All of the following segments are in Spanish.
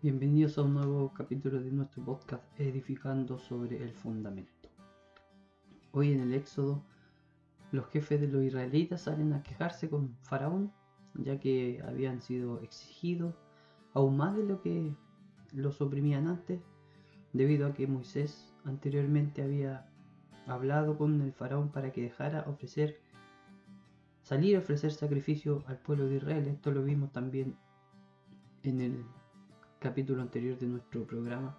Bienvenidos a un nuevo capítulo de nuestro podcast Edificando sobre el Fundamento. Hoy en el Éxodo, los jefes de los israelitas salen a quejarse con Faraón, ya que habían sido exigidos aún más de lo que los oprimían antes, debido a que Moisés anteriormente había hablado con el Faraón para que dejara ofrecer, salir a ofrecer sacrificio al pueblo de Israel. Esto lo vimos también en el capítulo anterior de nuestro programa.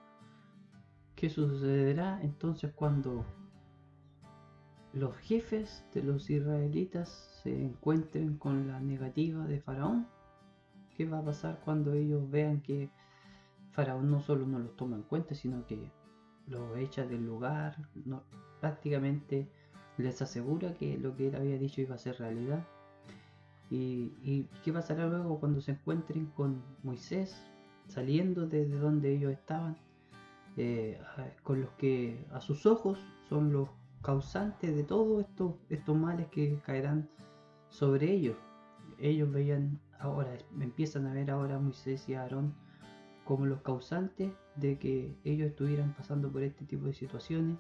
¿Qué sucederá entonces cuando los jefes de los israelitas se encuentren con la negativa de Faraón? ¿Qué va a pasar cuando ellos vean que Faraón no solo no los toma en cuenta, sino que los echa del lugar? Prácticamente les asegura que lo que él había dicho iba a ser realidad. ¿Y, y qué pasará luego cuando se encuentren con Moisés, saliendo desde donde ellos estaban, eh, con los que a sus ojos son los causantes de todos estos, estos males que caerán sobre ellos. Ellos veían ahora, empiezan a ver ahora a Moisés y a Aarón como los causantes de que ellos estuvieran pasando por este tipo de situaciones,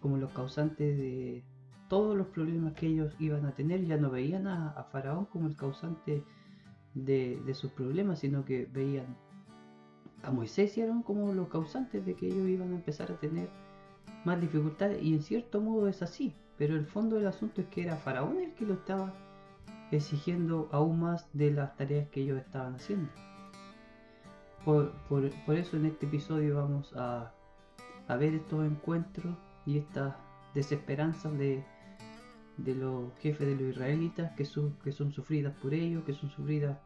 como los causantes de todos los problemas que ellos iban a tener. Ya no veían a, Faraón como el causante de, de sus problemas, sino que veían a Moisés Aarón como los causantes de que ellos iban a empezar a tener más dificultades y en cierto modo es así, pero el fondo del asunto es que era Faraón el que lo estaba exigiendo aún más de las tareas que ellos estaban haciendo. Por, eso en este episodio vamos a, a, ver estos encuentros y estas desesperanzas de, de los jefes de los israelitas que son, que son sufridas por ellos, que son sufridas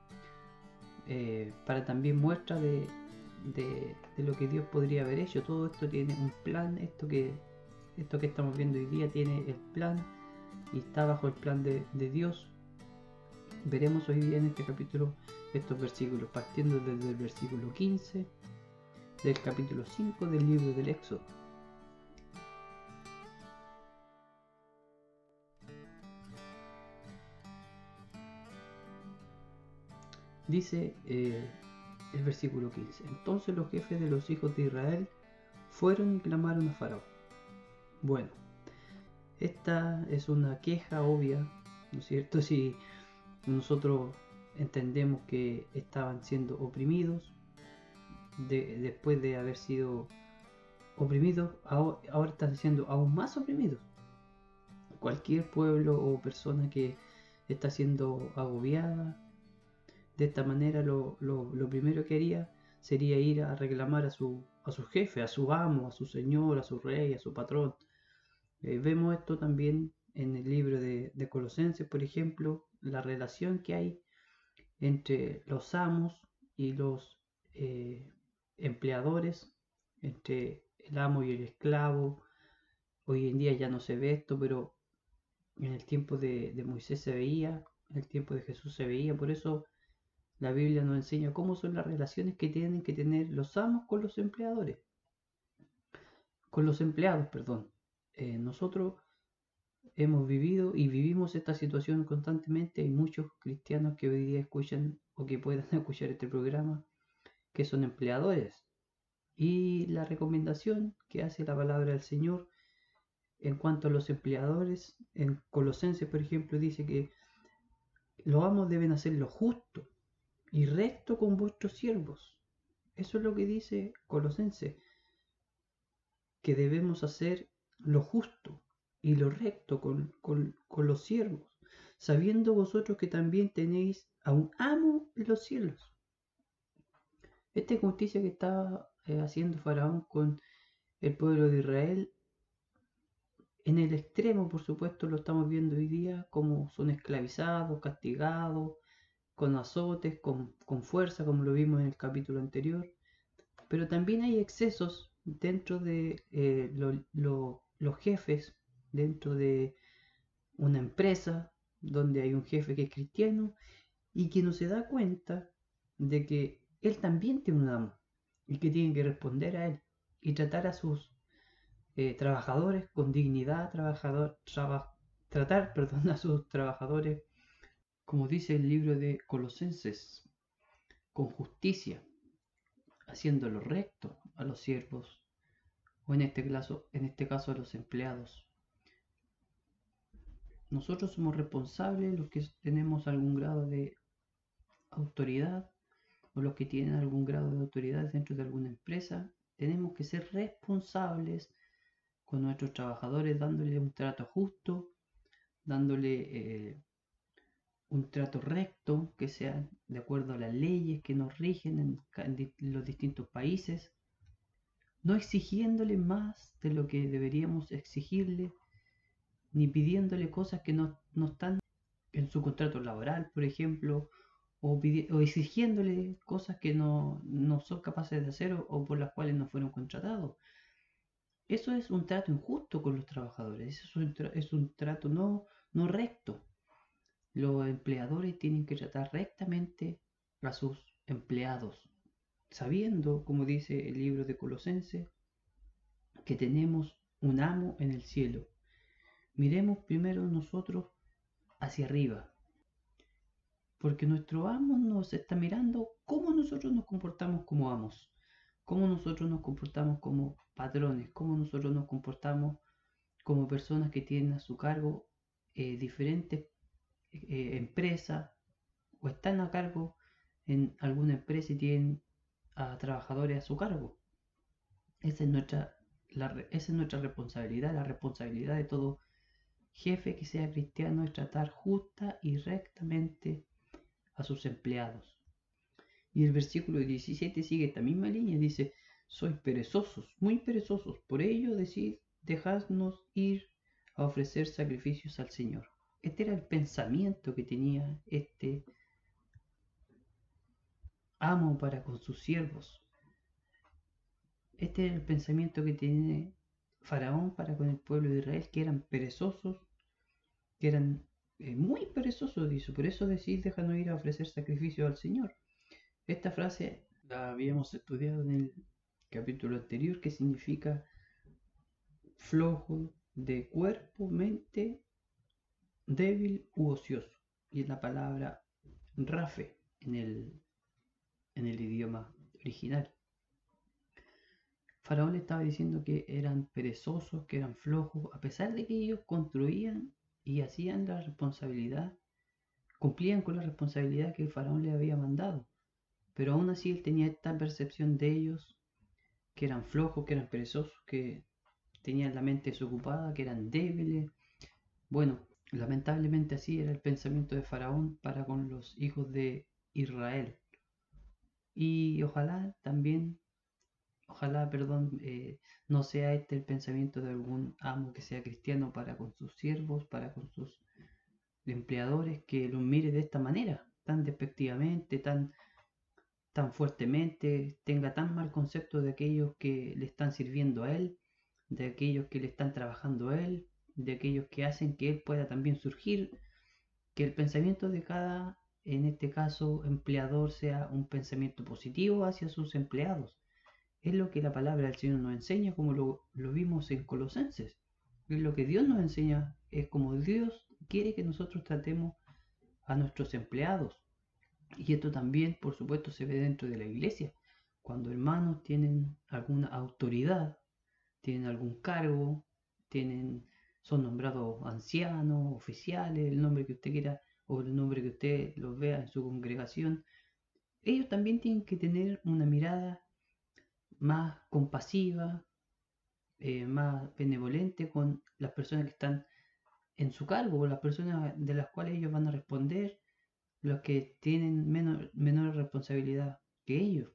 eh, para también muestra de, de, lo que Dios podría haber hecho. Todo esto tiene un plan, esto que, esto que estamos viendo hoy día tiene el plan y está bajo el plan de, Dios. Veremos hoy día en este capítulo estos versículos, partiendo desde el versículo 15 del capítulo 5 del libro del Éxodo. Dice eh, el versículo 15. Entonces los jefes de los hijos de Israel fueron y clamaron a Faraón. Bueno, esta es una queja obvia, ¿no es cierto? Si nosotros entendemos que estaban siendo oprimidos, después de haber sido oprimidos, ahora están siendo aún más oprimidos. Cualquier pueblo o persona que está siendo agobiada, de esta manera lo, primero que haría sería ir a reclamar a su, a su jefe, a su amo, a su señor, a su rey, a su patrón. Eh, vemos esto también en el libro de, Colosenses, por ejemplo, la relación que hay entre los amos y los eh, empleadores, entre el amo y el esclavo. Hoy en día ya no se ve esto, pero en el tiempo de, de Moisés se veía, en el tiempo de Jesús se veía, por eso la Biblia nos enseña cómo son las relaciones que tienen que tener los amos con los empleadores. Con los empleados, perdón. Eh, nosotros hemos vivido y vivimos esta situación constantemente. Hay muchos cristianos que hoy día escuchan o que puedan escuchar este programa que son empleadores. Y la recomendación que hace la palabra del Señor en cuanto a los empleadores, en Colosenses, por ejemplo, dice que los amos deben hacer lo justo y recto con vuestros siervos. Eso es lo que dice Colosense, que debemos hacer lo justo y lo recto con, los siervos, sabiendo vosotros que también tenéis a un amo en los cielos. Esta justicia que estaba eh, haciendo Faraón con el pueblo de Israel, en el extremo, por supuesto, lo estamos viendo hoy día, como son esclavizados, castigados, con azotes, con, fuerza, como lo vimos en el capítulo anterior. Pero también hay excesos dentro de eh, los jefes, dentro de una empresa donde hay un jefe que es cristiano y que no se da cuenta de que él también tiene un amo y que tiene que responder a él y tratar a sus eh, trabajadores con dignidad, tratar perdón, a sus trabajadores como dice el libro de Colosenses, con justicia. haciendo lo recto a los siervos, o en este caso, en este caso a los empleados. Nosotros somos responsables, los que tenemos algún grado de autoridad o los que tienen algún grado de autoridad dentro de alguna empresa, tenemos que ser responsables con nuestros trabajadores, dándole un trato justo, dándole eh, un trato recto, que sea de acuerdo a las leyes que nos rigen en, los distintos países, no exigiéndole más de lo que deberíamos exigirle, ni pidiéndole cosas que no, están en su contrato laboral, por ejemplo, o, exigiéndole cosas que no, son capaces de hacer o, por las cuales no fueron contratados. Eso es un trato injusto con los trabajadores, eso es un, trato no, no recto. Los empleadores tienen que tratar rectamente a sus empleados, sabiendo, como dice el libro de Colosense, que tenemos un amo en el cielo Miremos primero nosotros hacia arriba. Porque nuestro amo nos está mirando cómo nosotros nos comportamos como amos, cómo nosotros nos comportamos como patrones, cómo nosotros nos comportamos como personas que tienen a su cargo eh, diferentes eh, empresas o están a cargo en alguna empresa y tienen a trabajadores a su cargo. Esa es nuestra, esa es nuestra responsabilidad, la responsabilidad de todo jefe que sea cristiano es tratar justa y rectamente a sus empleados. Y el versículo 17 sigue esta misma línea, dice, sois perezosos, muy perezosos, por ello decid, dejadnos ir a ofrecer sacrificios al Señor. Este era el pensamiento que tenía este amo para con sus siervos. Este era el pensamiento que tiene Faraón para con el pueblo de Israel, que eran perezosos que eran eh, muy perezosos, dice, por eso decís, déjanos ir a ofrecer sacrificio al Señor. Esta frase la habíamos estudiado en el capítulo anterior, que significa flojo de cuerpo, mente, débil u ocioso. Y es la palabra rafe en el, en el idioma original. Faraón le estaba diciendo que eran perezosos, que eran flojos, a pesar de que ellos construían y hacían la responsabilidad, cumplían con la responsabilidad que el faraón le había mandado. Pero aún así él tenía esta percepción de ellos, que eran flojos, que eran perezosos, que tenían la mente desocupada, que eran débiles. Bueno, lamentablemente así era el pensamiento de Faraón para con los hijos de Israel. Y ojalá también ojalá, perdón, eh, no sea este el pensamiento de algún amo que sea cristiano para con sus siervos, para con sus empleadores, que los mire de esta manera, tan despectivamente, tan, tan fuertemente, tenga tan mal concepto de aquellos que le están sirviendo a él, de aquellos que le están trabajando a él, de aquellos que hacen que él pueda también surgir, que el pensamiento de cada, en este caso, empleador sea un pensamiento positivo hacia sus empleados es lo que la palabra del Señor nos enseña, como lo, vimos en Colosenses. Es lo que Dios nos enseña, es como Dios quiere que nosotros tratemos a nuestros empleados. Y esto también, por supuesto, se ve dentro de la iglesia. Cuando hermanos tienen alguna autoridad, tienen algún cargo, tienen, son nombrados ancianos, oficiales, el nombre que usted quiera o el nombre que usted los vea en su congregación, ellos también tienen que tener una mirada más compasiva, eh, más benevolente con las personas que están en su cargo, con las personas de las cuales ellos van a responder, los que tienen menor, menor responsabilidad que ellos.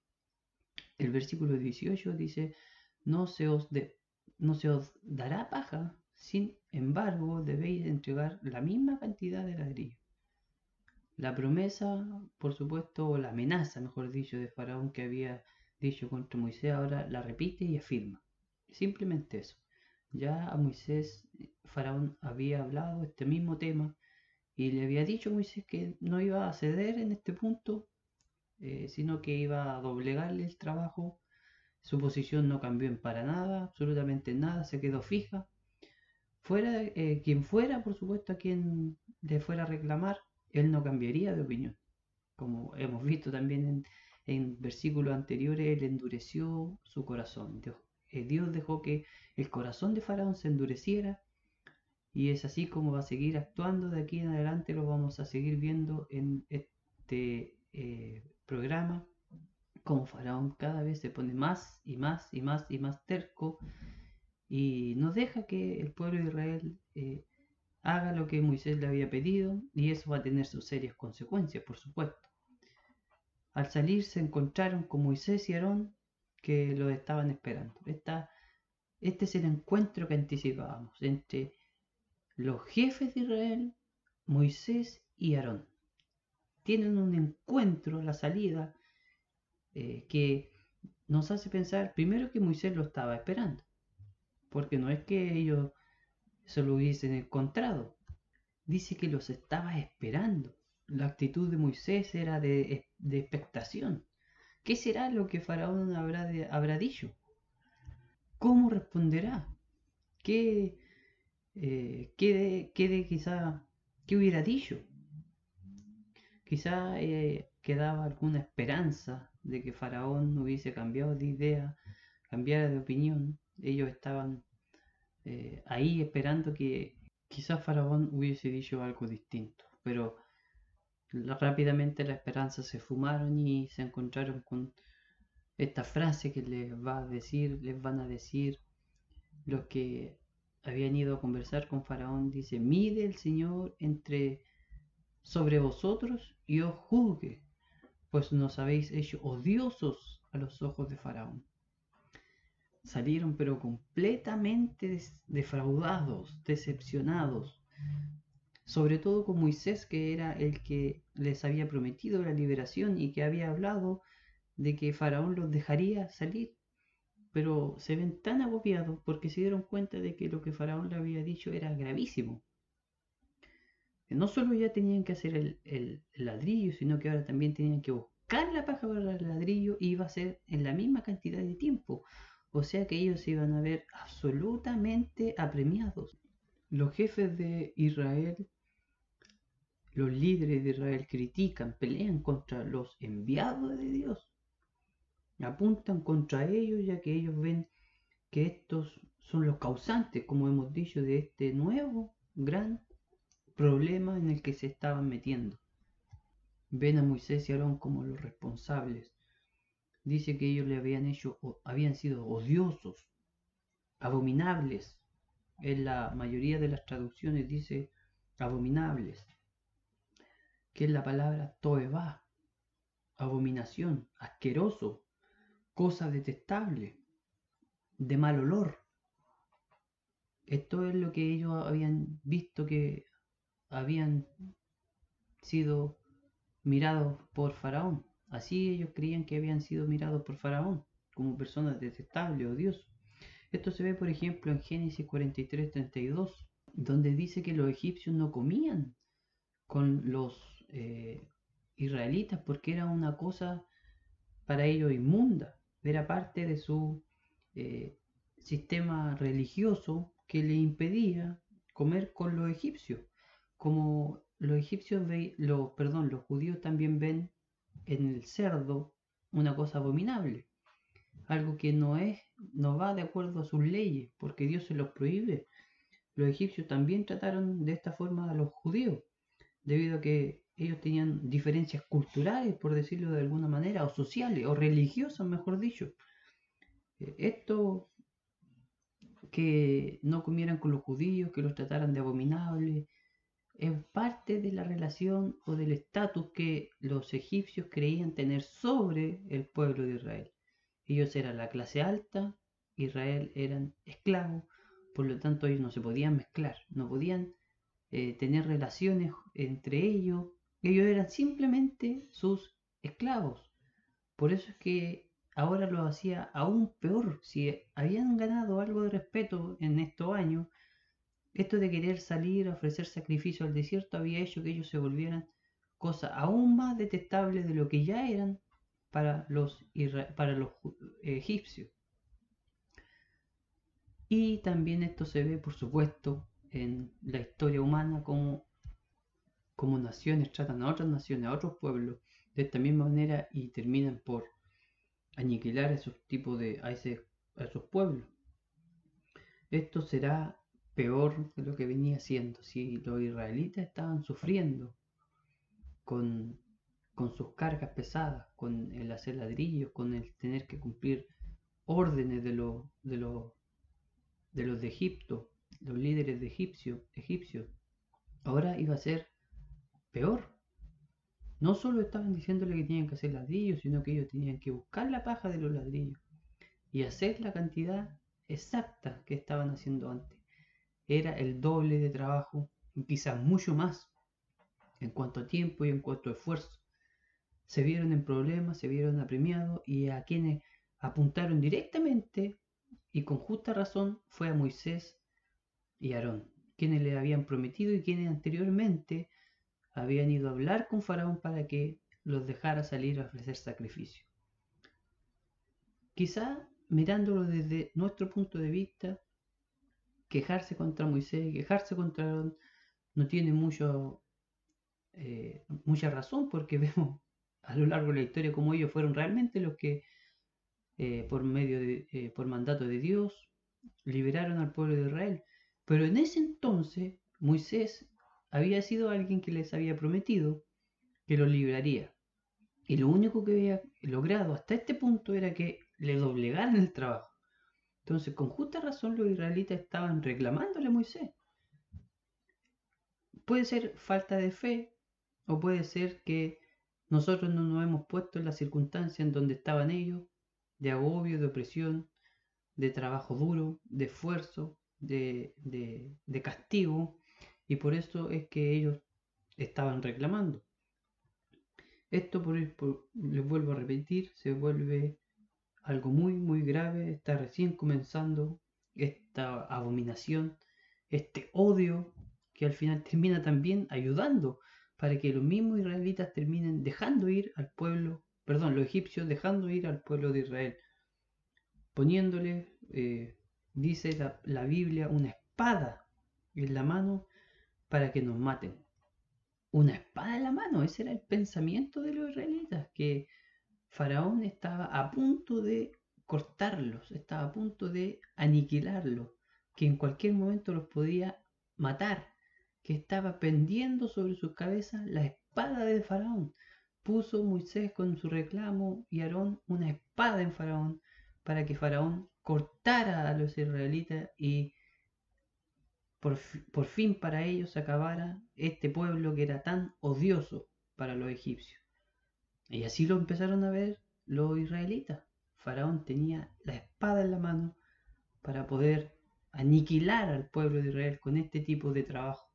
El versículo 18 dice, no se os, no se os dará paja, sin embargo debéis entregar la misma cantidad de ladrillo. La promesa, por supuesto, o la amenaza, mejor dicho, de Faraón que había dicho contra Moisés ahora la repite y afirma. Simplemente eso. Ya a Moisés Faraón había hablado este mismo tema y le había dicho a Moisés que no iba a ceder en este punto, eh, sino que iba a doblegarle el trabajo. Su posición no cambió en para nada, absolutamente nada, se quedó fija. Fuera eh, quien fuera, por supuesto, a quien le fuera a reclamar, él no cambiaría de opinión. Como hemos visto también en, en versículos anteriores él endureció su corazón. Dios, eh, Dios dejó que el corazón de Faraón se endureciera y es así como va a seguir actuando de aquí en adelante, lo vamos a seguir viendo en este eh, programa, como Faraón cada vez se pone más y más y más y más terco y no deja que el pueblo de Israel eh, haga lo que Moisés le había pedido y eso va a tener sus serias consecuencias, por supuesto. Al salir se encontraron con Moisés y Aarón que lo estaban esperando. Esta, este es el encuentro que anticipábamos entre los jefes de Israel, Moisés y Aarón. Tienen un encuentro la salida eh, que nos hace pensar primero que Moisés lo estaba esperando, porque no es que ellos se lo hubiesen encontrado, dice que los estaba esperando. La actitud de Moisés era de, expectación. ¿Qué será lo que Faraón habrá, habrá dicho? ¿Cómo responderá? ¿Qué, eh, ¿qué, de, quizá, qué hubiera dicho? Quizá eh, quedaba alguna esperanza de que Faraón hubiese cambiado de idea, cambiara de opinión. Ellos estaban eh, ahí esperando que quizás Faraón hubiese dicho algo distinto, pero rápidamente la esperanza se fumaron y se encontraron con esta frase que les va a decir, les van a decir los que habían ido a conversar con Faraón, dice, mide el Señor entre sobre vosotros y os juzgue, pues nos habéis hecho odiosos a los ojos de Faraón. Salieron pero completamente defraudados, decepcionados, sobre todo con Moisés, que era el que les había prometido la liberación y que había hablado de que Faraón los dejaría salir pero se ven tan agobiados porque se dieron cuenta de que lo que Faraón le había dicho era gravísimo. no solo ya tenían que hacer el, ladrillo, sino que ahora también tenían que buscar la paja para el ladrillo y iba a ser en la misma cantidad de tiempo. O sea que ellos iban a ver absolutamente apremiados. Los jefes de Israel, los líderes de Israel critican, pelean contra los enviados de Dios apuntan contra ellos ya que ellos ven que estos son los causantes, como hemos dicho, de este nuevo gran problema en el que se estaban metiendo. Ven a Moisés y Aarón como los responsables. Dice que ellos le habían hecho, habían sido odiosos, abominables. En la mayoría de las traducciones dice abominables, que es la palabra toeba, abominación, asqueroso, cosa detestable, de mal olor. Esto es lo que ellos habían visto que habían sido mirados por Faraón. Así ellos creían que habían sido mirados por Faraón como personas detestables o Dios. Esto se ve, por ejemplo, en Génesis 43, 32, donde dice que los egipcios no comían con los eh, israelitas porque era una cosa para ellos inmunda era parte de su eh, sistema religioso que le impedía comer con los egipcios. Como los egipcios, ve, los, perdón, los judíos también ven en el cerdo una cosa abominable, algo que no es, no va de acuerdo a sus leyes, porque Dios se los prohíbe. Los egipcios también trataron de esta forma a los judíos, debido a que ellos tenían diferencias culturales, por decirlo de alguna manera, o sociales, o religiosas, mejor dicho. Eh, esto que no comieran con los judíos, que los trataran de abominables, es parte de la relación o del estatus que los egipcios creían tener sobre el pueblo de Israel. Ellos eran la clase alta, Israel eran esclavos, por lo tanto ellos no se podían mezclar, no podían eh, tener relaciones entre ellos ellos eran simplemente sus esclavos. Por eso es que ahora lo hacía aún peor. Si habían ganado algo de respeto en estos años, esto de querer salir a ofrecer sacrificio al desierto había hecho que ellos se volvieran cosa aún más detestable de lo que ya eran para los, para los egipcios. Y también esto se ve, por supuesto, en la historia humana como como naciones tratan a otras naciones, a otros pueblos, de esta misma manera y terminan por aniquilar esos tipos de a, a esos pueblos. Esto será peor de lo que venía siendo si los israelitas estaban sufriendo con, con sus cargas pesadas, con el hacer ladrillos, con el tener que cumplir órdenes de, de, de los de Egipto, los líderes de egipcio, egipcios. Ahora iba a ser peor. No solo estaban diciéndole que tenían que hacer ladrillos, sino que ellos tenían que buscar la paja de los ladrillos y hacer la cantidad exacta que estaban haciendo antes. Era el doble de trabajo, quizás mucho más, en cuanto a tiempo y en cuanto a esfuerzo. Se vieron en problemas, se vieron apremiados y a quienes apuntaron directamente y con justa razón fue a Moisés y Aarón, quienes le habían prometido y quienes anteriormente habían ido a hablar con Faraón para que los dejara salir a ofrecer sacrificio. Quizá mirándolo desde nuestro punto de vista, quejarse contra Moisés, quejarse contra Aarón, no tiene mucho, eh, mucha razón porque vemos a lo largo de la historia como ellos fueron realmente los que eh, por medio de, eh, por mandato de Dios liberaron al pueblo de Israel. Pero en ese entonces Moisés había sido alguien que les había prometido que lo libraría. Y lo único que había logrado hasta este punto era que le doblegaran el trabajo. Entonces, con justa razón, los israelitas estaban reclamándole a Moisés. Puede ser falta de fe o puede ser que nosotros no nos hemos puesto en la circunstancia en donde estaban ellos, de agobio, de opresión, de trabajo duro, de esfuerzo, de, de castigo, y por eso es que ellos estaban reclamando. Esto, por, les vuelvo a repetir, se vuelve algo muy, muy grave. Está recién comenzando esta abominación, este odio que al final termina también ayudando para que los mismos israelitas terminen dejando ir al pueblo, perdón, los egipcios dejando ir al pueblo de Israel, poniéndole, eh, dice la, la Biblia, una espada en la mano para que nos maten. Una espada en la mano, ese era el pensamiento de los israelitas, que Faraón estaba a punto de cortarlos, estaba a punto de aniquilarlos, que en cualquier momento los podía matar, que estaba pendiendo sobre sus cabezas la espada de Faraón. Puso Moisés con su reclamo y Aarón una espada en Faraón para que Faraón cortara a los israelitas y por, fin para ellos acabara este pueblo que era tan odioso para los egipcios. Y así lo empezaron a ver los israelitas. Faraón tenía la espada en la mano para poder aniquilar al pueblo de Israel con este tipo de trabajo.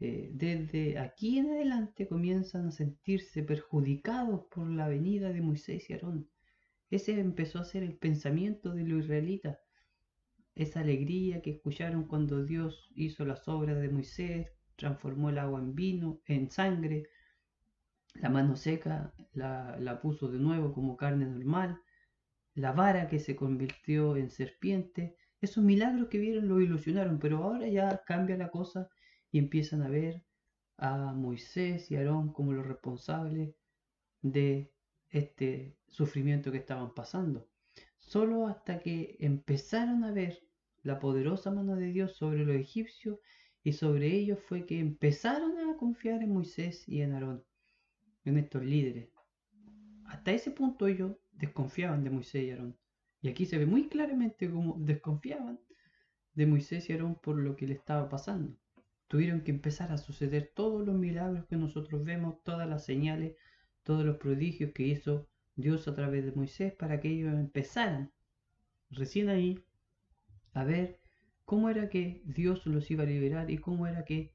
Eh, desde aquí en adelante comienzan a sentirse perjudicados por la venida de Moisés y Aarón. Ese empezó a ser el pensamiento de los israelitas esa alegría que escucharon cuando Dios hizo las obras de Moisés, transformó el agua en vino, en sangre, la mano seca la, puso de nuevo como carne normal, la vara que se convirtió en serpiente, esos milagros que vieron lo ilusionaron, pero ahora ya cambia la cosa y empiezan a ver a Moisés y Aarón como los responsables de este sufrimiento que estaban pasando. Solo hasta que empezaron a ver la poderosa mano de Dios sobre los egipcios y sobre ellos fue que empezaron a confiar en Moisés y en Aarón, en estos líderes. Hasta ese punto ellos desconfiaban de Moisés y Aarón. Y aquí se ve muy claramente cómo desconfiaban de Moisés y Aarón por lo que le estaba pasando. Tuvieron que empezar a suceder todos los milagros que nosotros vemos, todas las señales, todos los prodigios que hizo Dios a través de Moisés para que ellos empezaran. Recién ahí a ver cómo era que Dios los iba a liberar y cómo era que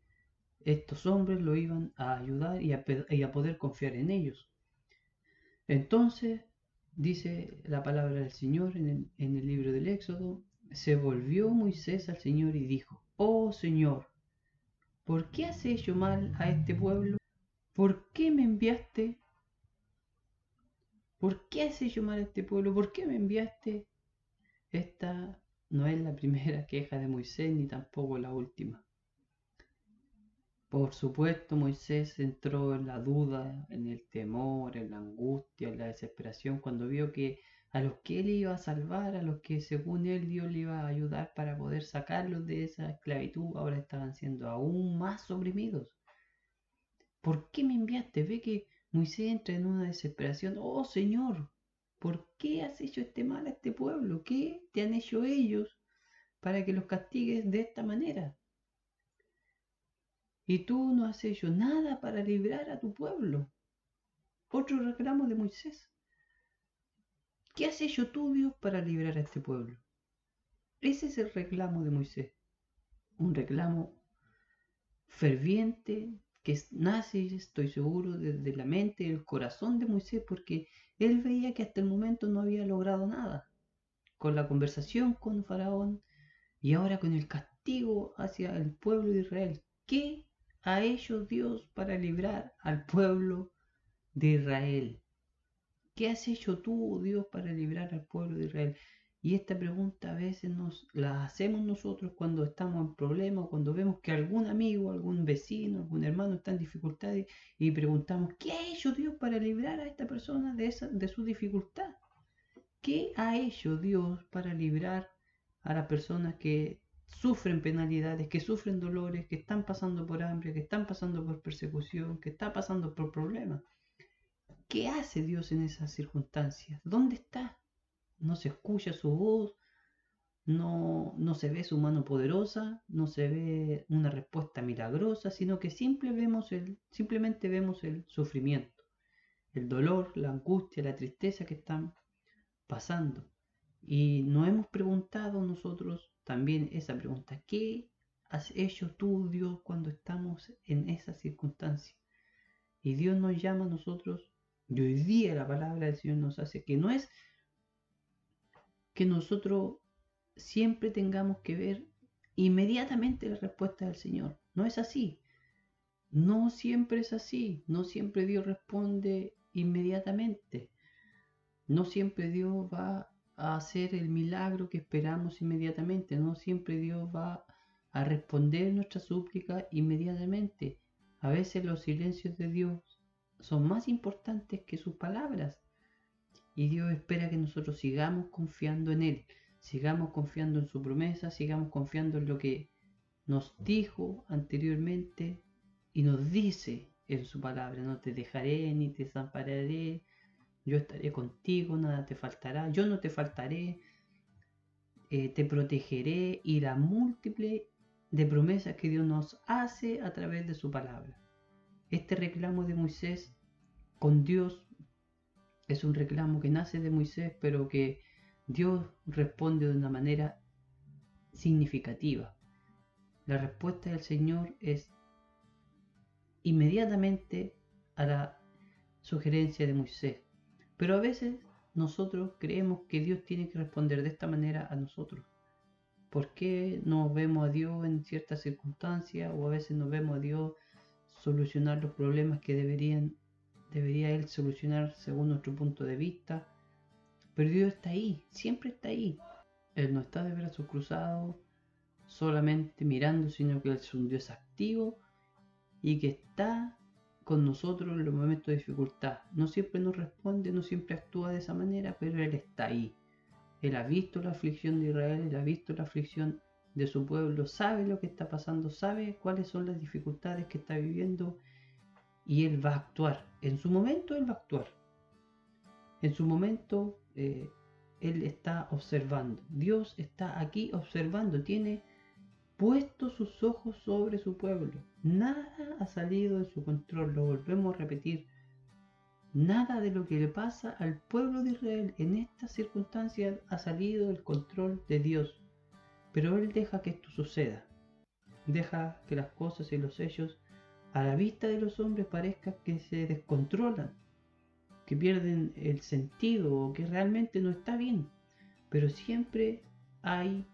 estos hombres lo iban a ayudar y a, poder confiar en ellos. Entonces, dice la palabra del Señor en el, en el libro del Éxodo, se volvió Moisés al Señor y dijo, Oh Señor, ¿por qué has hecho mal a este pueblo? ¿Por qué me enviaste? ¿Por qué has hecho mal a este pueblo? ¿Por qué me enviaste esta no es la primera queja de Moisés ni tampoco la última. Por supuesto, Moisés entró en la duda, en el temor, en la angustia, en la desesperación, cuando vio que a los que él iba a salvar, a los que según él Dios le iba a ayudar para poder sacarlos de esa esclavitud, ahora estaban siendo aún más oprimidos. ¿Por qué me enviaste? Ve que Moisés entra en una desesperación. Oh Señor, ¿por qué has hecho este mal a este pueblo? ¿Qué te han hecho ellos para que los castigues de esta manera? Y tú no has hecho nada para librar a tu pueblo. Otro reclamo de Moisés. ¿Qué has hecho tú, Dios, para librar a este pueblo? Ese es el reclamo de Moisés. Un reclamo ferviente que nace, estoy seguro, desde la mente y el corazón de Moisés, porque él veía que hasta el momento no había logrado nada. Con la conversación con Faraón y ahora con el castigo hacia el pueblo de Israel. ¿Qué ha hecho Dios para librar al pueblo de Israel? ¿Qué has hecho tú, Dios, para librar al pueblo de Israel? Y esta pregunta a veces nos la hacemos nosotros cuando estamos en problemas, cuando vemos que algún amigo, algún vecino, algún hermano está en dificultades y preguntamos, ¿qué ha hecho Dios para librar a esta persona de, esa, de su dificultad? ¿Qué ha hecho Dios para librar a las personas que sufren penalidades, que sufren dolores, que están pasando por hambre, que están pasando por persecución, que están pasando por problemas. ¿Qué hace Dios en esas circunstancias? ¿Dónde está? No se escucha su voz, no, no se ve su mano poderosa, no se ve una respuesta milagrosa, sino que vemos el, simplemente vemos el sufrimiento, el dolor, la angustia, la tristeza que están pasando. Y nos hemos preguntado nosotros también esa pregunta. ¿Qué has hecho tú, Dios, cuando estamos en esa circunstancia? Y Dios nos llama a nosotros, y hoy día la palabra del Señor nos hace que no es que nosotros siempre tengamos que ver inmediatamente la respuesta del Señor. No es así. No siempre es así. No siempre Dios responde inmediatamente. No siempre Dios va a hacer el milagro que esperamos inmediatamente. No siempre Dios va a responder nuestra súplica inmediatamente. A veces los silencios de Dios son más importantes que sus palabras. Y Dios espera que nosotros sigamos confiando en Él, sigamos confiando en su promesa, sigamos confiando en lo que nos dijo anteriormente y nos dice en su palabra. No te dejaré ni te desampararé yo estaré contigo, nada te faltará, yo no te faltaré, eh, te protegeré y la múltiple de promesas que Dios nos hace a través de su palabra. Este reclamo de Moisés con Dios es un reclamo que nace de Moisés, pero que Dios responde de una manera significativa. La respuesta del Señor es inmediatamente a la sugerencia de Moisés. Pero a veces nosotros creemos que Dios tiene que responder de esta manera a nosotros. ¿Por qué no vemos a Dios en ciertas circunstancias o a veces no vemos a Dios solucionar los problemas que deberían, debería Él solucionar según nuestro punto de vista? Pero Dios está ahí, siempre está ahí. Él no está de brazos cruzados, solamente mirando, sino que Él es un Dios activo y que está con nosotros en los momentos de dificultad. No siempre nos responde, no siempre actúa de esa manera, pero Él está ahí. Él ha visto la aflicción de Israel, Él ha visto la aflicción de su pueblo, sabe lo que está pasando, sabe cuáles son las dificultades que está viviendo y Él va a actuar. En su momento Él va a actuar. En su momento eh, Él está observando. Dios está aquí observando, tiene puesto sus ojos sobre su pueblo. Nada ha salido de su control, lo volvemos a repetir. Nada de lo que le pasa al pueblo de Israel en estas circunstancias ha salido del control de Dios. Pero Él deja que esto suceda. Deja que las cosas y los hechos a la vista de los hombres parezcan que se descontrolan, que pierden el sentido o que realmente no está bien. Pero siempre hay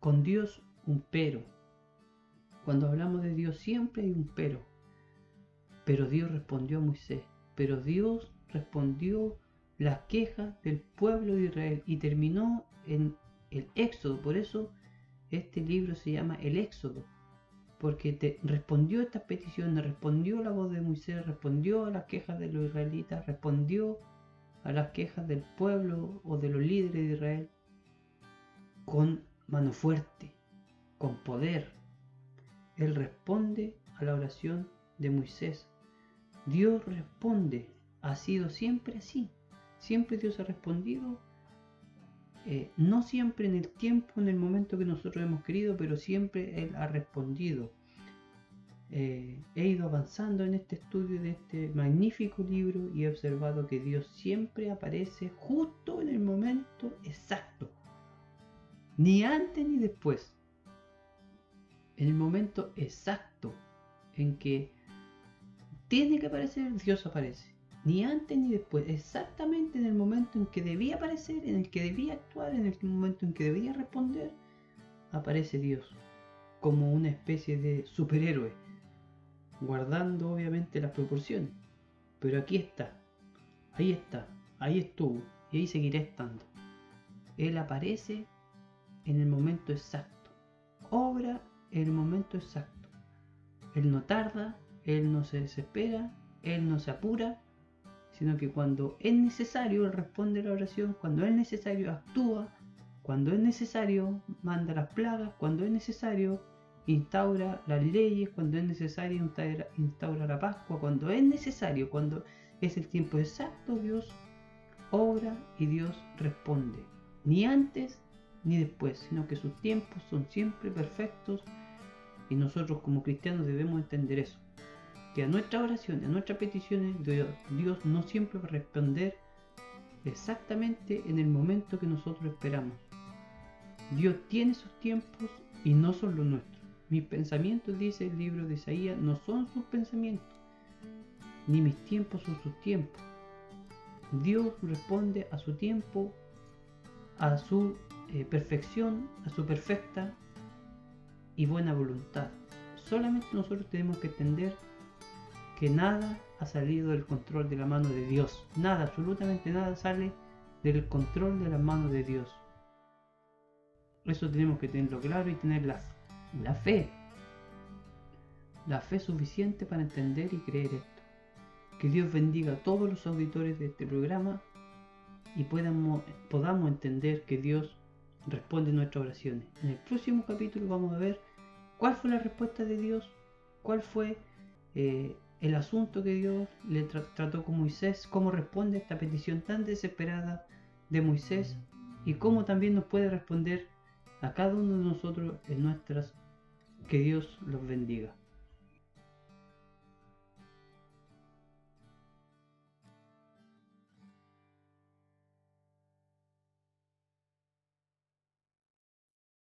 con Dios un pero. Cuando hablamos de Dios siempre hay un pero. Pero Dios respondió a Moisés. Pero Dios respondió las quejas del pueblo de Israel y terminó en el Éxodo. Por eso este libro se llama el Éxodo. porque te respondió estas peticiones, respondió la voz de Moisés, respondió a las quejas de los israelitas, respondió a las quejas del pueblo o de los líderes de Israel con mano fuerte, con poder. Él responde a la oración de Moisés. Dios responde, ha sido siempre así. Siempre Dios ha respondido eh, no siempre en el tiempo, en el momento que nosotros hemos querido, pero siempre Él ha respondido. Eh, he ido avanzando en este estudio de este magnífico libro y he observado que Dios siempre aparece justo en el momento exacto. Ni antes ni después. En el momento exacto en que tiene que aparecer, Dios aparece ni antes ni después, exactamente en el momento en que debía aparecer, en el que debía actuar, en el momento en que debía responder, aparece Dios como una especie de superhéroe, guardando obviamente las proporciones. Pero aquí está, ahí está, ahí estuvo y ahí seguirá estando. Él aparece en el momento exacto, obra el momento exacto. Él no tarda, Él no se desespera, Él no se apura, sino que cuando es necesario Él responde la oración, cuando es necesario actúa, cuando es necesario manda las plagas, cuando es necesario instaura las leyes, cuando es necesario instaura, instaura la Pascua, cuando es necesario, cuando es el tiempo exacto, Dios obra y Dios responde. Ni antes ni después, sino que sus tiempos son siempre perfectos y nosotros como cristianos debemos entender eso que a nuestras oraciones, a nuestras peticiones, Dios, no siempre va a responder exactamente en el momento que nosotros esperamos. Dios tiene sus tiempos y no son los nuestros. Mis pensamientos, dice el libro de Isaías, no son sus pensamientos, ni mis tiempos son sus tiempos. Dios responde a su tiempo, a su eh, perfección, a su perfecta y buena voluntad. Solamente nosotros tenemos que entender que nada ha salido del control de la mano de Dios. Nada, absolutamente nada sale del control de la mano de Dios. Eso tenemos que tenerlo claro y tener la, la fe. La fe suficiente para entender y creer esto. Que Dios bendiga a todos los auditores de este programa y podamos, podamos entender que Dios responde nuestras oraciones. En el próximo capítulo vamos a ver cuál fue la respuesta de Dios, cuál fue eh, el asunto que Dios le trató con Moisés, cómo responde a esta petición tan desesperada de Moisés y cómo también nos puede responder a cada uno de nosotros en nuestras. Que Dios los bendiga.